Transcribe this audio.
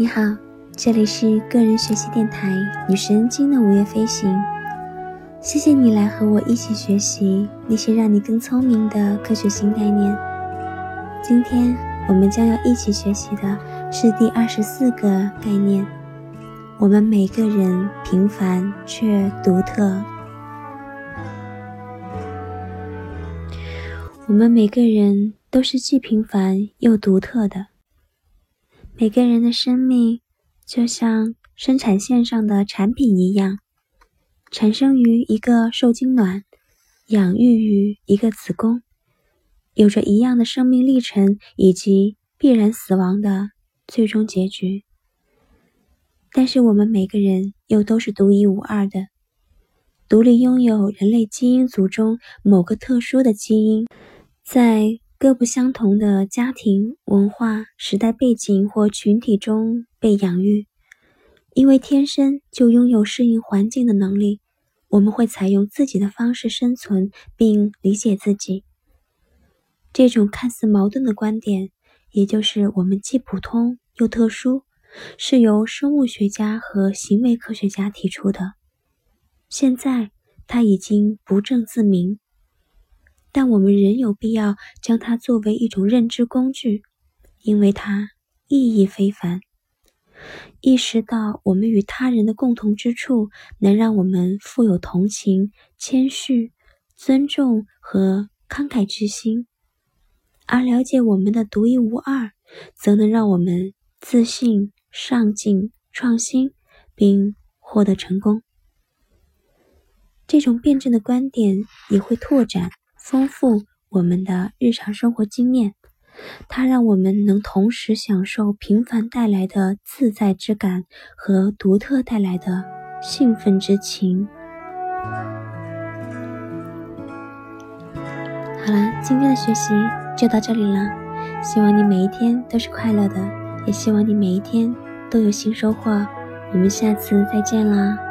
你好，这里是个人学习电台女神经的午夜飞行。谢谢你来和我一起学习那些让你更聪明的科学新概念。今天我们将要一起学习的是第二十四个概念：我们每个人平凡却独特。我们每个人都是既平凡又独特的。每个人的生命就像生产线上的产品一样，产生于一个受精卵，养育于一个子宫，有着一样的生命历程以及必然死亡的最终结局。但是我们每个人又都是独一无二的，独立拥有人类基因组中某个特殊的基因，在。各不相同的家庭、文化、时代背景或群体中被养育，因为天生就拥有适应环境的能力，我们会采用自己的方式生存并理解自己。这种看似矛盾的观点，也就是我们既普通又特殊，是由生物学家和行为科学家提出的。现在，它已经不证自明。但我们仍有必要将它作为一种认知工具，因为它意义非凡。意识到我们与他人的共同之处，能让我们富有同情、谦虚、尊重和慷慨之心；而了解我们的独一无二，则能让我们自信、上进、创新，并获得成功。这种辩证的观点也会拓展。丰富我们的日常生活经验，它让我们能同时享受平凡带来的自在之感和独特带来的兴奋之情。好了，今天的学习就到这里了。希望你每一天都是快乐的，也希望你每一天都有新收获。我们下次再见啦！